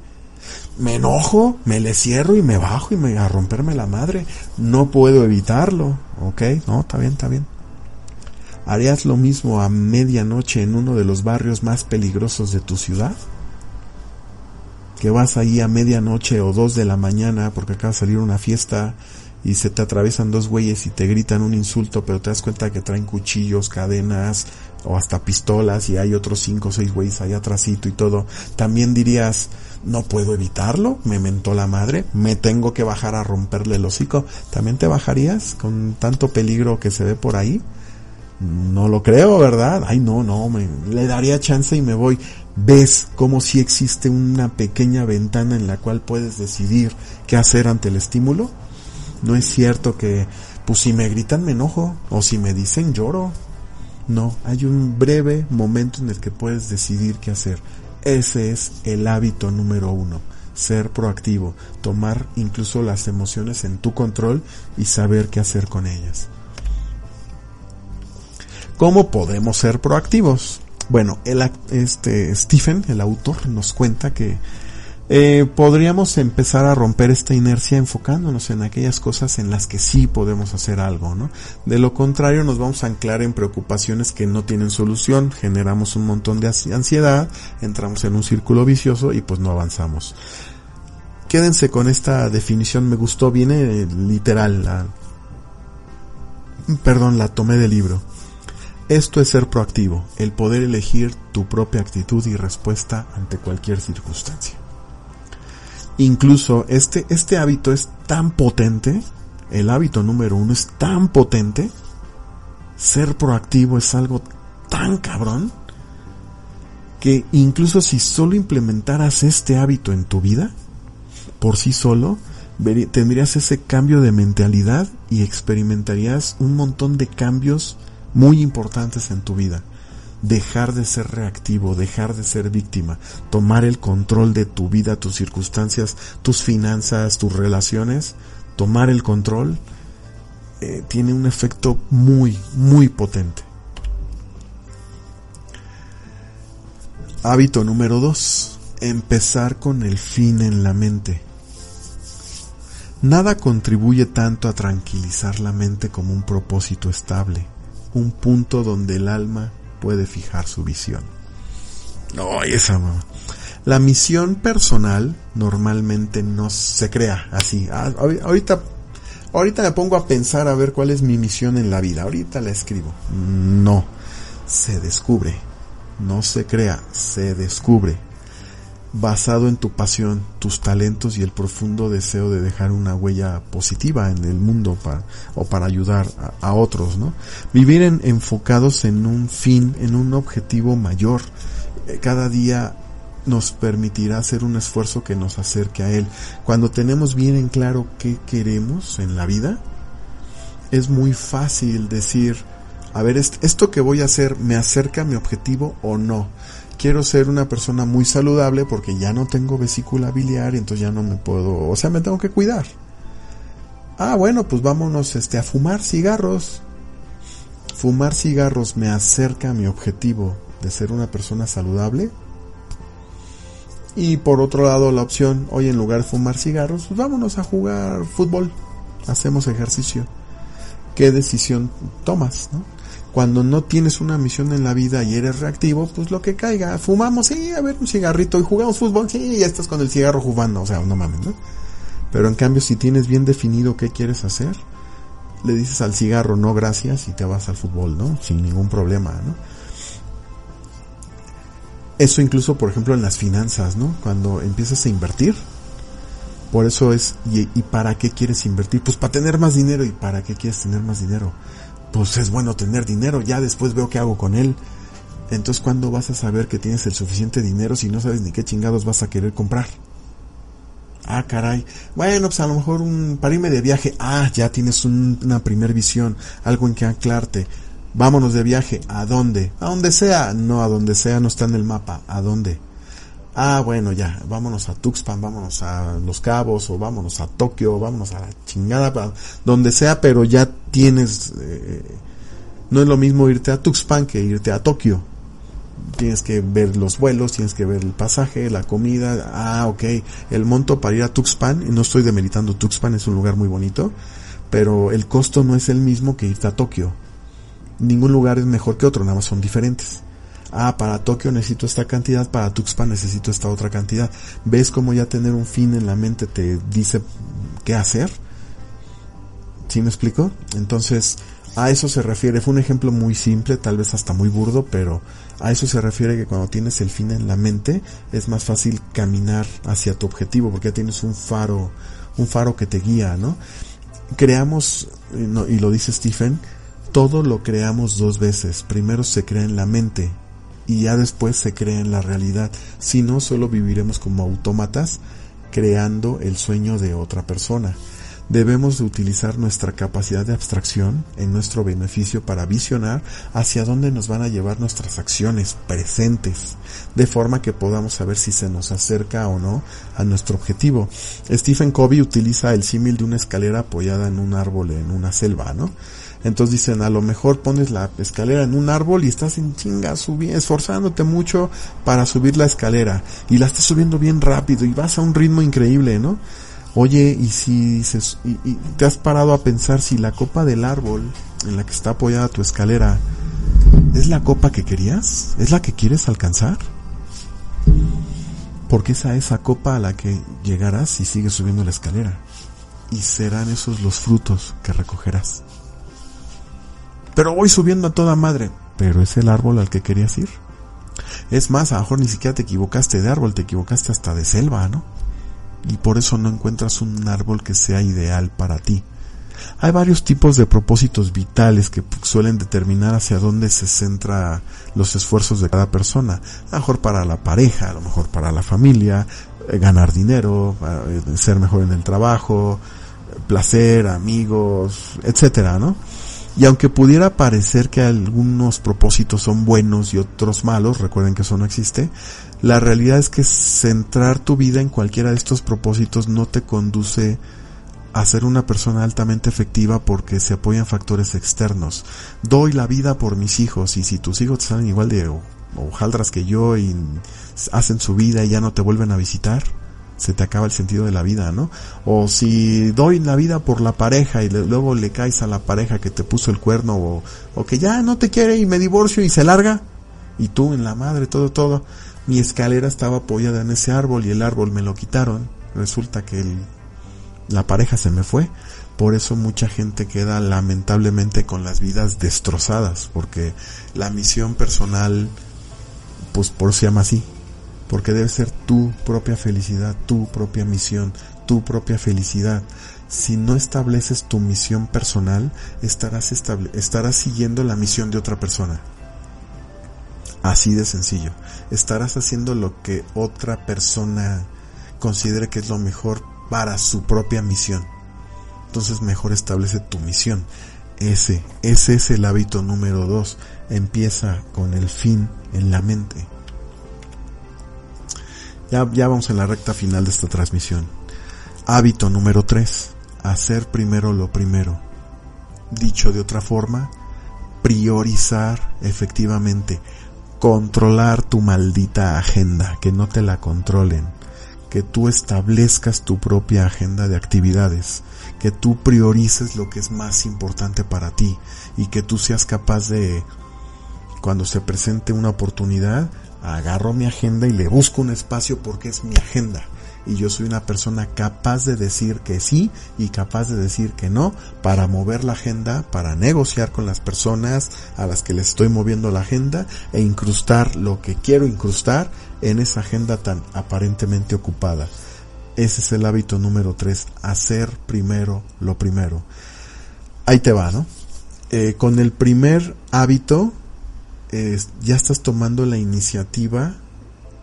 Me enojo, me le cierro y me bajo y me a romperme la madre. No puedo evitarlo, ¿ok? No, está bien, está bien. ¿Harías lo mismo a medianoche en uno de los barrios más peligrosos de tu ciudad? Que vas ahí a medianoche o dos de la mañana porque acaba de salir una fiesta y se te atraviesan dos güeyes y te gritan un insulto, pero te das cuenta que traen cuchillos, cadenas o hasta pistolas y hay otros cinco o seis güeyes ahí atrásito y todo, también dirías, no puedo evitarlo, me mentó la madre, me tengo que bajar a romperle el hocico. ¿También te bajarías con tanto peligro que se ve por ahí? No lo creo, ¿verdad? Ay, no, no, me, le daría chance y me voy. Ves como si existe una pequeña ventana en la cual puedes decidir qué hacer ante el estímulo. No es cierto que, pues si me gritan me enojo, o si me dicen lloro. No, hay un breve momento en el que puedes decidir qué hacer. Ese es el hábito número uno. Ser proactivo, tomar incluso las emociones en tu control y saber qué hacer con ellas. ¿Cómo podemos ser proactivos? Bueno, el, este Stephen, el autor, nos cuenta que eh, podríamos empezar a romper esta inercia enfocándonos en aquellas cosas en las que sí podemos hacer algo, ¿no? De lo contrario nos vamos a anclar en preocupaciones que no tienen solución, generamos un montón de ansiedad, entramos en un círculo vicioso y pues no avanzamos. Quédense con esta definición, me gustó, viene literal, la, perdón, la tomé del libro. Esto es ser proactivo, el poder elegir tu propia actitud y respuesta ante cualquier circunstancia. Incluso este, este hábito es tan potente, el hábito número uno es tan potente, ser proactivo es algo tan cabrón, que incluso si solo implementaras este hábito en tu vida, por sí solo, tendrías ese cambio de mentalidad y experimentarías un montón de cambios muy importantes en tu vida dejar de ser reactivo, dejar de ser víctima, tomar el control de tu vida, tus circunstancias, tus finanzas, tus relaciones, tomar el control, eh, tiene un efecto muy, muy potente. Hábito número dos, empezar con el fin en la mente. Nada contribuye tanto a tranquilizar la mente como un propósito estable, un punto donde el alma puede fijar su visión. No, esa La misión personal normalmente no se crea así. Ah, ahorita, ahorita me pongo a pensar a ver cuál es mi misión en la vida. Ahorita la escribo. No, se descubre. No se crea, se descubre basado en tu pasión, tus talentos y el profundo deseo de dejar una huella positiva en el mundo para, o para ayudar a, otros, ¿no? Vivir en, enfocados en un fin, en un objetivo mayor. Eh, cada día nos permitirá hacer un esfuerzo que nos acerque a él. Cuando tenemos bien en claro qué queremos en la vida, es muy fácil decir, a ver, esto que voy a hacer me acerca a mi objetivo o no quiero ser una persona muy saludable porque ya no tengo vesícula biliar y entonces ya no me puedo, o sea, me tengo que cuidar. Ah, bueno, pues vámonos este a fumar cigarros. Fumar cigarros me acerca a mi objetivo de ser una persona saludable. Y por otro lado, la opción, hoy en lugar de fumar cigarros, pues vámonos a jugar fútbol. Hacemos ejercicio. ¿Qué decisión tomas? ¿no? Cuando no tienes una misión en la vida y eres reactivo, pues lo que caiga. Fumamos, sí, a ver, un cigarrito y jugamos fútbol, sí, ya estás con el cigarro jugando, o sea, no mames, ¿no? Pero en cambio, si tienes bien definido qué quieres hacer, le dices al cigarro no gracias y te vas al fútbol, ¿no? Sin ningún problema, ¿no? Eso incluso, por ejemplo, en las finanzas, ¿no? Cuando empiezas a invertir, Por eso es, y, ¿y para qué quieres invertir? Pues para tener más dinero. ¿Y para qué quieres tener más dinero? Pues es bueno tener dinero, ya después veo qué hago con él. Entonces, ¿cuándo vas a saber que tienes el suficiente dinero si no sabes ni qué chingados vas a querer comprar? Ah, caray. Bueno, pues a lo mejor un, para irme de viaje. Ah, ya tienes una primer visión, algo en que anclarte. Vámonos de viaje. ¿A dónde? A donde sea. No, a donde sea no está en el mapa. ¿A dónde? Ah, bueno, ya. Vámonos a Tuxpan, vámonos a Los Cabos, o vámonos a Tokio, vámonos a la chingada, donde sea, pero ya tienes... Eh, no es lo mismo irte a Tuxpan que irte a Tokio tienes que ver los vuelos, tienes que ver el pasaje, la comida, ah, ok, el monto para ir a Tuxpan, no estoy demeritando Tuxpan, es un lugar muy bonito, pero el costo no es el mismo que irte a Tokio. Ningún lugar es mejor que otro, nada más son diferentes. Ah, para Tokio necesito esta cantidad, para Tuxpan necesito esta otra cantidad. ¿Ves cómo ya tener un fin en la mente te dice qué hacer? ¿Sí me explico? Entonces, a eso se refiere. Fue un ejemplo muy simple, tal vez hasta muy burdo, pero a eso se refiere que cuando tienes el fin en la mente es más fácil caminar hacia tu objetivo porque ya tienes un faro, un faro que te guía, ¿no? Creamos, y lo dice Stephen, todo lo creamos dos veces. Primero se crea en la mente y ya después se crea en la realidad. Si no, solo viviremos como autómatas creando el sueño de otra persona debemos de utilizar nuestra capacidad de abstracción en nuestro beneficio para visionar hacia dónde nos van a llevar nuestras acciones presentes, de forma que podamos saber si se nos acerca o no a nuestro objetivo. Stephen Covey utiliza el símil de una escalera apoyada en un árbol en una selva, ¿no? Entonces dicen, a lo mejor pones la escalera en un árbol y estás en chinga subiendo, esforzándote mucho para subir la escalera y la estás subiendo bien rápido y vas a un ritmo increíble, ¿no? Oye, y si dices, y, te has parado a pensar si la copa del árbol en la que está apoyada tu escalera es la copa que querías, es la que quieres alcanzar, porque es a esa copa a la que llegarás si sigues subiendo la escalera, y serán esos los frutos que recogerás. Pero voy subiendo a toda madre, pero es el árbol al que querías ir. Es más, a lo mejor ni siquiera te equivocaste de árbol, te equivocaste hasta de selva, ¿no? y por eso no encuentras un árbol que sea ideal para ti. Hay varios tipos de propósitos vitales que suelen determinar hacia dónde se centra los esfuerzos de cada persona. A lo mejor para la pareja, a lo mejor para la familia, eh, ganar dinero, eh, ser mejor en el trabajo, placer, amigos, etcétera, ¿no? Y aunque pudiera parecer que algunos propósitos son buenos y otros malos, recuerden que eso no existe, la realidad es que centrar tu vida en cualquiera de estos propósitos no te conduce a ser una persona altamente efectiva porque se apoyan factores externos. Doy la vida por mis hijos y si tus hijos te salen igual de hojaldras que yo y hacen su vida y ya no te vuelven a visitar, se te acaba el sentido de la vida, ¿no? O si doy la vida por la pareja y luego le caes a la pareja que te puso el cuerno o, o que ya no te quiere y me divorcio y se larga y tú en la madre, todo, todo mi escalera estaba apoyada en ese árbol y el árbol me lo quitaron. Resulta que la pareja se me fue. Por eso mucha gente queda lamentablemente con las vidas destrozadas, porque la misión personal, pues por se llama así, porque debe ser tu propia felicidad, tu propia misión, tu propia felicidad. Si no estableces tu misión personal, estarás, estarás siguiendo la misión de otra persona. Así de sencillo. Estarás haciendo lo que otra persona considere que es lo mejor para su propia misión. Entonces mejor establece tu misión. Ese, ese es el hábito número dos. Empieza con el fin en la mente. Ya, ya vamos en la recta final de esta transmisión. Hábito número tres. Hacer primero lo primero. Dicho de otra forma, priorizar efectivamente controlar tu maldita agenda, que no te la controlen, que tú establezcas tu propia agenda de actividades, que tú priorices lo que es más importante para ti y que tú seas capaz de, cuando se presente una oportunidad, agarro mi agenda y le busco un espacio porque es mi agenda y yo soy una persona capaz de decir que sí y capaz de decir que no para mover la agenda, para negociar con las personas a las que les estoy moviendo la agenda e incrustar lo que quiero incrustar en esa agenda tan aparentemente ocupada. Ese es el hábito número tres, hacer primero lo primero. Ahí te va, ¿no? Eh, con el primer hábito, ya estás tomando la iniciativa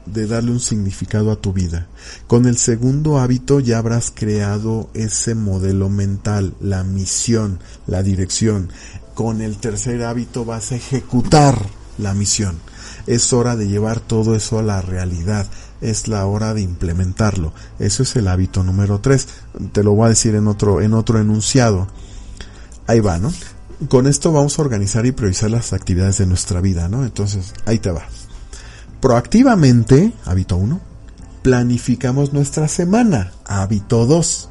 de darle un significado a tu vida. Con el segundo hábito ya habrás creado ese modelo mental, la misión, la dirección. Con el tercer hábito vas a ejecutar la misión. Es hora de llevar todo eso a la realidad. Es la hora de implementarlo. Eso es el hábito número tres. Te lo voy a decir en otro, en otro enunciado. Ahí va, ¿no? Con esto vamos a organizar y priorizar las actividades de nuestra vida, ¿no? Entonces, ahí te va. Proactivamente, hábito 1, planificamos nuestra semana, hábito 2,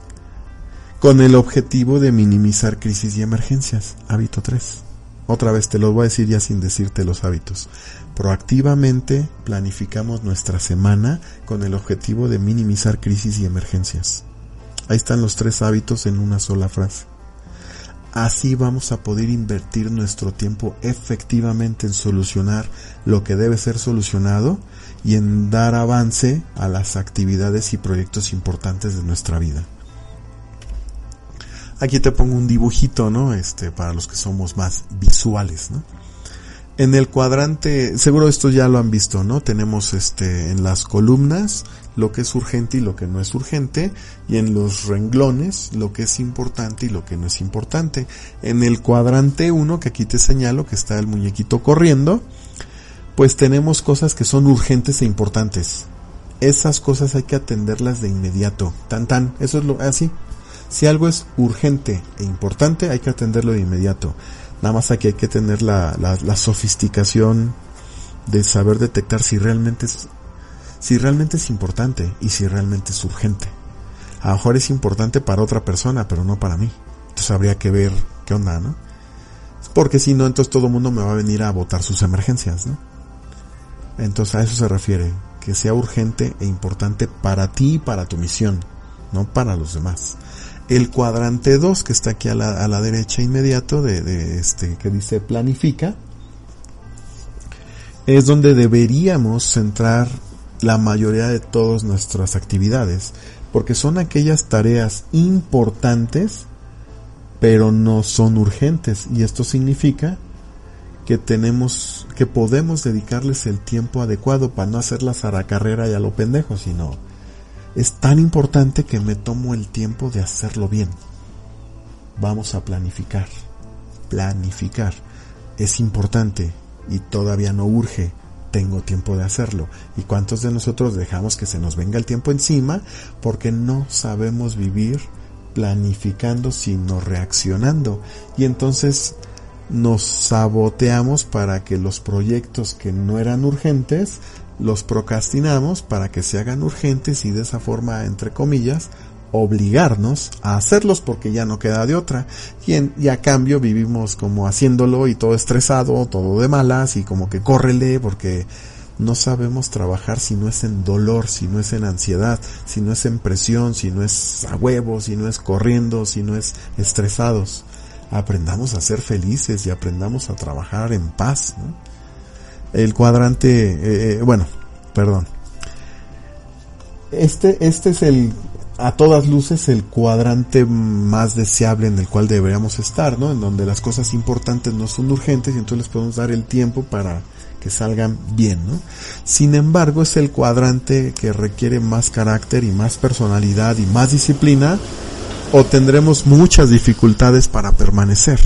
con el objetivo de minimizar crisis y emergencias, hábito 3. Otra vez te lo voy a decir ya sin decirte los hábitos. Proactivamente planificamos nuestra semana con el objetivo de minimizar crisis y emergencias. Ahí están los tres hábitos en una sola frase. Así vamos a poder invertir nuestro tiempo efectivamente en solucionar lo que debe ser solucionado y en dar avance a las actividades y proyectos importantes de nuestra vida. Aquí te pongo un dibujito, ¿no? Este, para los que somos más visuales, ¿no? En el cuadrante, seguro esto ya lo han visto, ¿no? Tenemos este, en las columnas, lo que es urgente y lo que no es urgente, y en los renglones lo que es importante y lo que no es importante. En el cuadrante 1, que aquí te señalo que está el muñequito corriendo, pues tenemos cosas que son urgentes e importantes. Esas cosas hay que atenderlas de inmediato. Tan tan, eso es lo así. Si algo es urgente e importante, hay que atenderlo de inmediato. Nada más aquí hay que tener la, la, la sofisticación de saber detectar si realmente es si realmente es importante y si realmente es urgente. A lo mejor es importante para otra persona, pero no para mí. Entonces habría que ver qué onda, ¿no? Porque si no, entonces todo el mundo me va a venir a votar sus emergencias, ¿no? Entonces a eso se refiere, que sea urgente e importante para ti y para tu misión, no para los demás. El cuadrante 2, que está aquí a la, a la derecha inmediato de, de este, que dice planifica, es donde deberíamos centrar la mayoría de todas nuestras actividades, porque son aquellas tareas importantes, pero no son urgentes, y esto significa que tenemos, que podemos dedicarles el tiempo adecuado para no hacerlas a la carrera y a lo pendejo, sino es tan importante que me tomo el tiempo de hacerlo bien. Vamos a planificar, planificar. Es importante y todavía no urge, tengo tiempo de hacerlo. ¿Y cuántos de nosotros dejamos que se nos venga el tiempo encima porque no sabemos vivir planificando sino reaccionando? Y entonces nos saboteamos para que los proyectos que no eran urgentes los procrastinamos para que se hagan urgentes y de esa forma, entre comillas, obligarnos a hacerlos porque ya no queda de otra y, a cambio vivimos como haciéndolo y todo estresado, todo de malas y como que córrele porque no sabemos trabajar si no es en dolor, si no es en ansiedad, si no es en presión, si no es a huevos, si no es corriendo, si no es estresados. Aprendamos a ser felices y aprendamos a trabajar en paz. El cuadrante, eh, eh, bueno, perdón. Este, este es el a todas luces el cuadrante más deseable en el cual deberíamos estar, ¿no? En donde las cosas importantes no son urgentes y entonces les podemos dar el tiempo para que salgan bien, ¿no? Sin embargo, es el cuadrante que requiere más carácter y más personalidad y más disciplina o tendremos muchas dificultades para permanecer.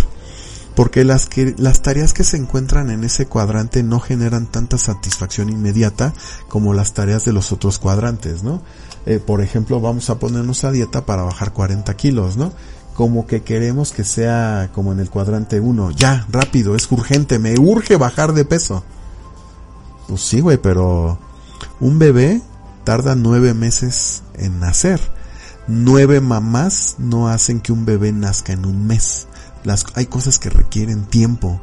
Porque las, que, las tareas que se encuentran en ese cuadrante no generan tanta satisfacción inmediata como las tareas de los otros cuadrantes, ¿no? Eh, por ejemplo, vamos a ponernos a dieta para bajar 40 kilos, ¿no? Como que queremos que sea como en el cuadrante 1, ya, rápido, es urgente, me urge bajar de peso. Pues sí, güey, pero un bebé tarda nueve meses en nacer. Nueve mamás no hacen que un bebé nazca en un mes. Hay cosas que requieren tiempo,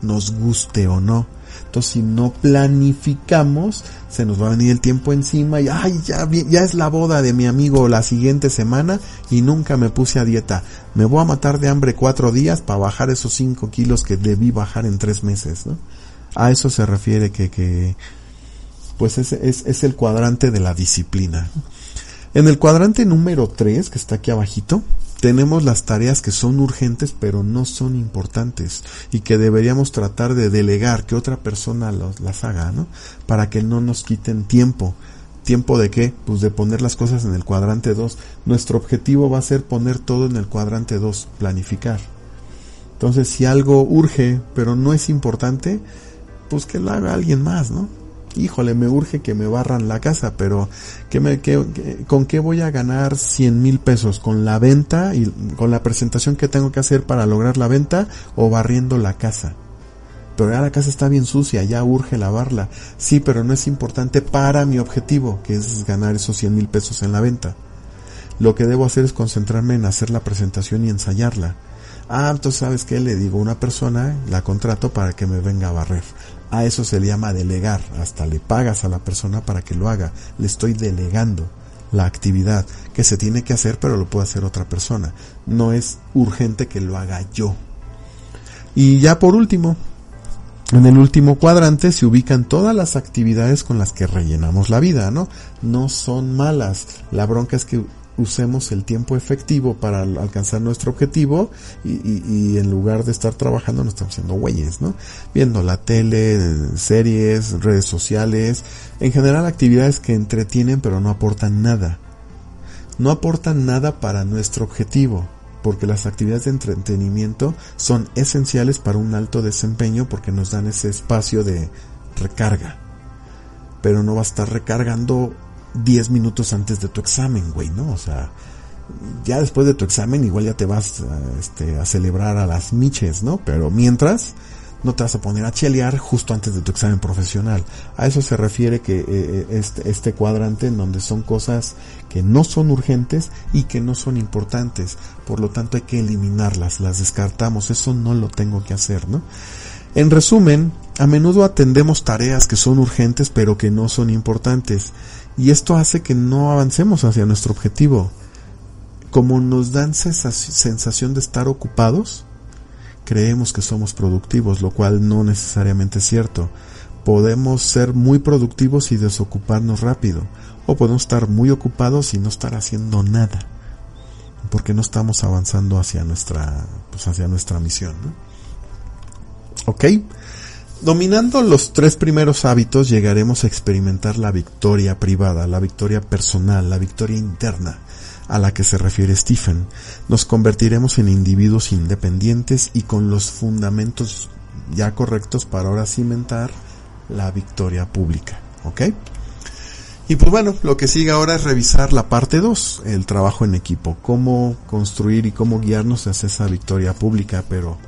nos guste o no. Entonces, si no planificamos, se nos va a venir el tiempo encima y, ay, ya, ya es la boda de mi amigo la siguiente semana y nunca me puse a dieta. Me voy a matar de hambre cuatro días para bajar esos cinco kilos que debí bajar en tres meses, ¿no? A eso se refiere que, que pues es, es, es el cuadrante de la disciplina. En el cuadrante número 3, que está aquí abajito, tenemos las tareas que son urgentes pero no son importantes y que deberíamos tratar de delegar que otra persona las haga, ¿no? Para que no nos quiten tiempo. ¿Tiempo de qué? Pues de poner las cosas en el cuadrante 2. Nuestro objetivo va a ser poner todo en el cuadrante 2, planificar. Entonces, si algo urge pero no es importante, pues que lo haga alguien más, ¿no? Híjole, me urge que me barran la casa, pero ¿qué me, ¿con qué voy a ganar 100 mil pesos? ¿Con la venta y con la presentación que tengo que hacer para lograr la venta o barriendo la casa? Pero ya la casa está bien sucia, ya urge lavarla. Sí, pero no es importante para mi objetivo, que es ganar esos 100 mil pesos en la venta. Lo que debo hacer es concentrarme en hacer la presentación y ensayarla. Ah, entonces sabes qué, le digo a una persona, la contrato para que me venga a barrer. A eso se le llama delegar. Hasta le pagas a la persona para que lo haga. Le estoy delegando la actividad que se tiene que hacer, pero lo puede hacer otra persona. No es urgente que lo haga yo. Y ya por último, en el último cuadrante se ubican todas las actividades con las que rellenamos la vida, ¿no? No son malas. La bronca es que usemos el tiempo efectivo para alcanzar nuestro objetivo y, en lugar de estar trabajando nos estamos haciendo güeyes, ¿no? Viendo la tele, series, redes sociales, en general actividades que entretienen pero no aportan nada. No aportan nada para nuestro objetivo, porque las actividades de entretenimiento son esenciales para un alto desempeño porque nos dan ese espacio de recarga. Pero no va a estar recargando 10 minutos antes de tu examen, güey, ¿no? O sea, ya después de tu examen igual ya te vas a, este, a celebrar a las miches, ¿no? Pero mientras, no te vas a poner a chelear justo antes de tu examen profesional. A eso se refiere que eh, eh, este, este cuadrante en donde son cosas que no son urgentes y que no son importantes. Por lo tanto hay que eliminarlas, las descartamos. Eso no lo tengo que hacer, ¿no? En resumen, a menudo atendemos tareas que son urgentes pero que no son importantes y esto hace que no avancemos hacia nuestro objetivo. Como nos dan sensación de estar ocupados, creemos que somos productivos, lo cual no necesariamente es cierto. Podemos ser muy productivos y desocuparnos rápido, o podemos estar muy ocupados y no estar haciendo nada, porque no estamos avanzando hacia nuestra, pues hacia nuestra misión. ¿no? ¿Ok? Dominando los tres primeros hábitos llegaremos a experimentar la victoria privada, la victoria personal, la victoria interna a la que se refiere Stephen. Nos convertiremos en individuos independientes y con los fundamentos ya correctos para ahora cimentar la victoria pública. ¿Ok? Y pues bueno, lo que sigue ahora es revisar la parte 2, el trabajo en equipo, cómo construir y cómo guiarnos hacia esa victoria pública, pero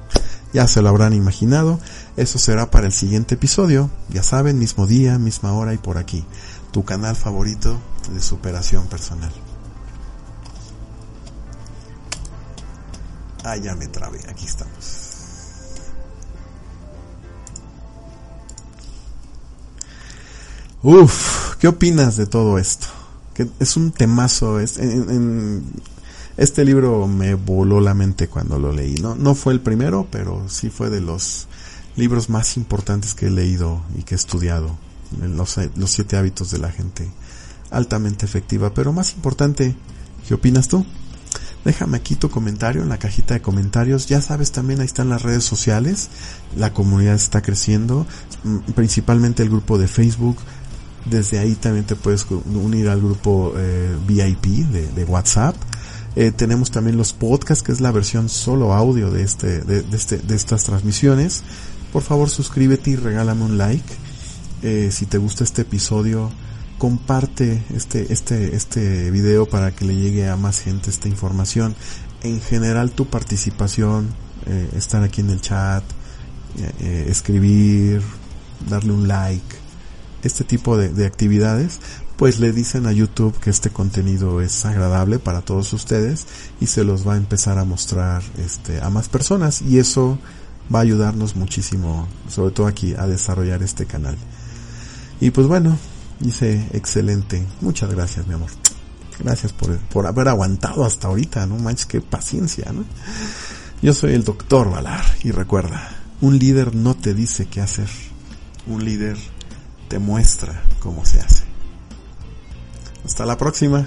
ya se lo habrán imaginado. Eso será para el siguiente episodio. Ya saben, mismo día, misma hora y por aquí. Tu canal favorito de superación personal. Ah, ya me trabé. Aquí estamos. Uf, ¿qué opinas de todo esto? Que es un temazo. Es, en este libro me voló la mente cuando lo leí. No, no fue el primero, pero sí fue de los libros más importantes que he leído y que he estudiado. Los, los siete hábitos de la gente altamente efectiva. Pero más importante, ¿qué opinas tú? Déjame aquí tu comentario en la cajita de comentarios. Ya sabes, también ahí están las redes sociales. La comunidad está creciendo, mm, principalmente el grupo de Facebook. Desde ahí también te puedes unir al grupo eh, VIP de, de WhatsApp eh, tenemos también los podcasts, que es la versión solo audio de, este, de, este, de estas transmisiones. Por favor, suscríbete y regálame un like. Eh, si te gusta este episodio, comparte este, este, este video para que le llegue a más gente esta información. En general, tu participación, eh, estar aquí en el chat, escribir, darle un like, este tipo de, de actividades pues le dicen a YouTube que este contenido es agradable para todos ustedes y se los va a empezar a mostrar este a más personas y eso va a ayudarnos muchísimo, sobre todo aquí a desarrollar este canal. Y pues bueno, dice excelente. Muchas gracias, mi amor. Gracias por, por haber aguantado hasta ahorita, no manches, qué paciencia, ¿no? Yo soy el doctor Valar y recuerda, un líder no te dice qué hacer, un líder te muestra cómo se hace. Hasta la próxima.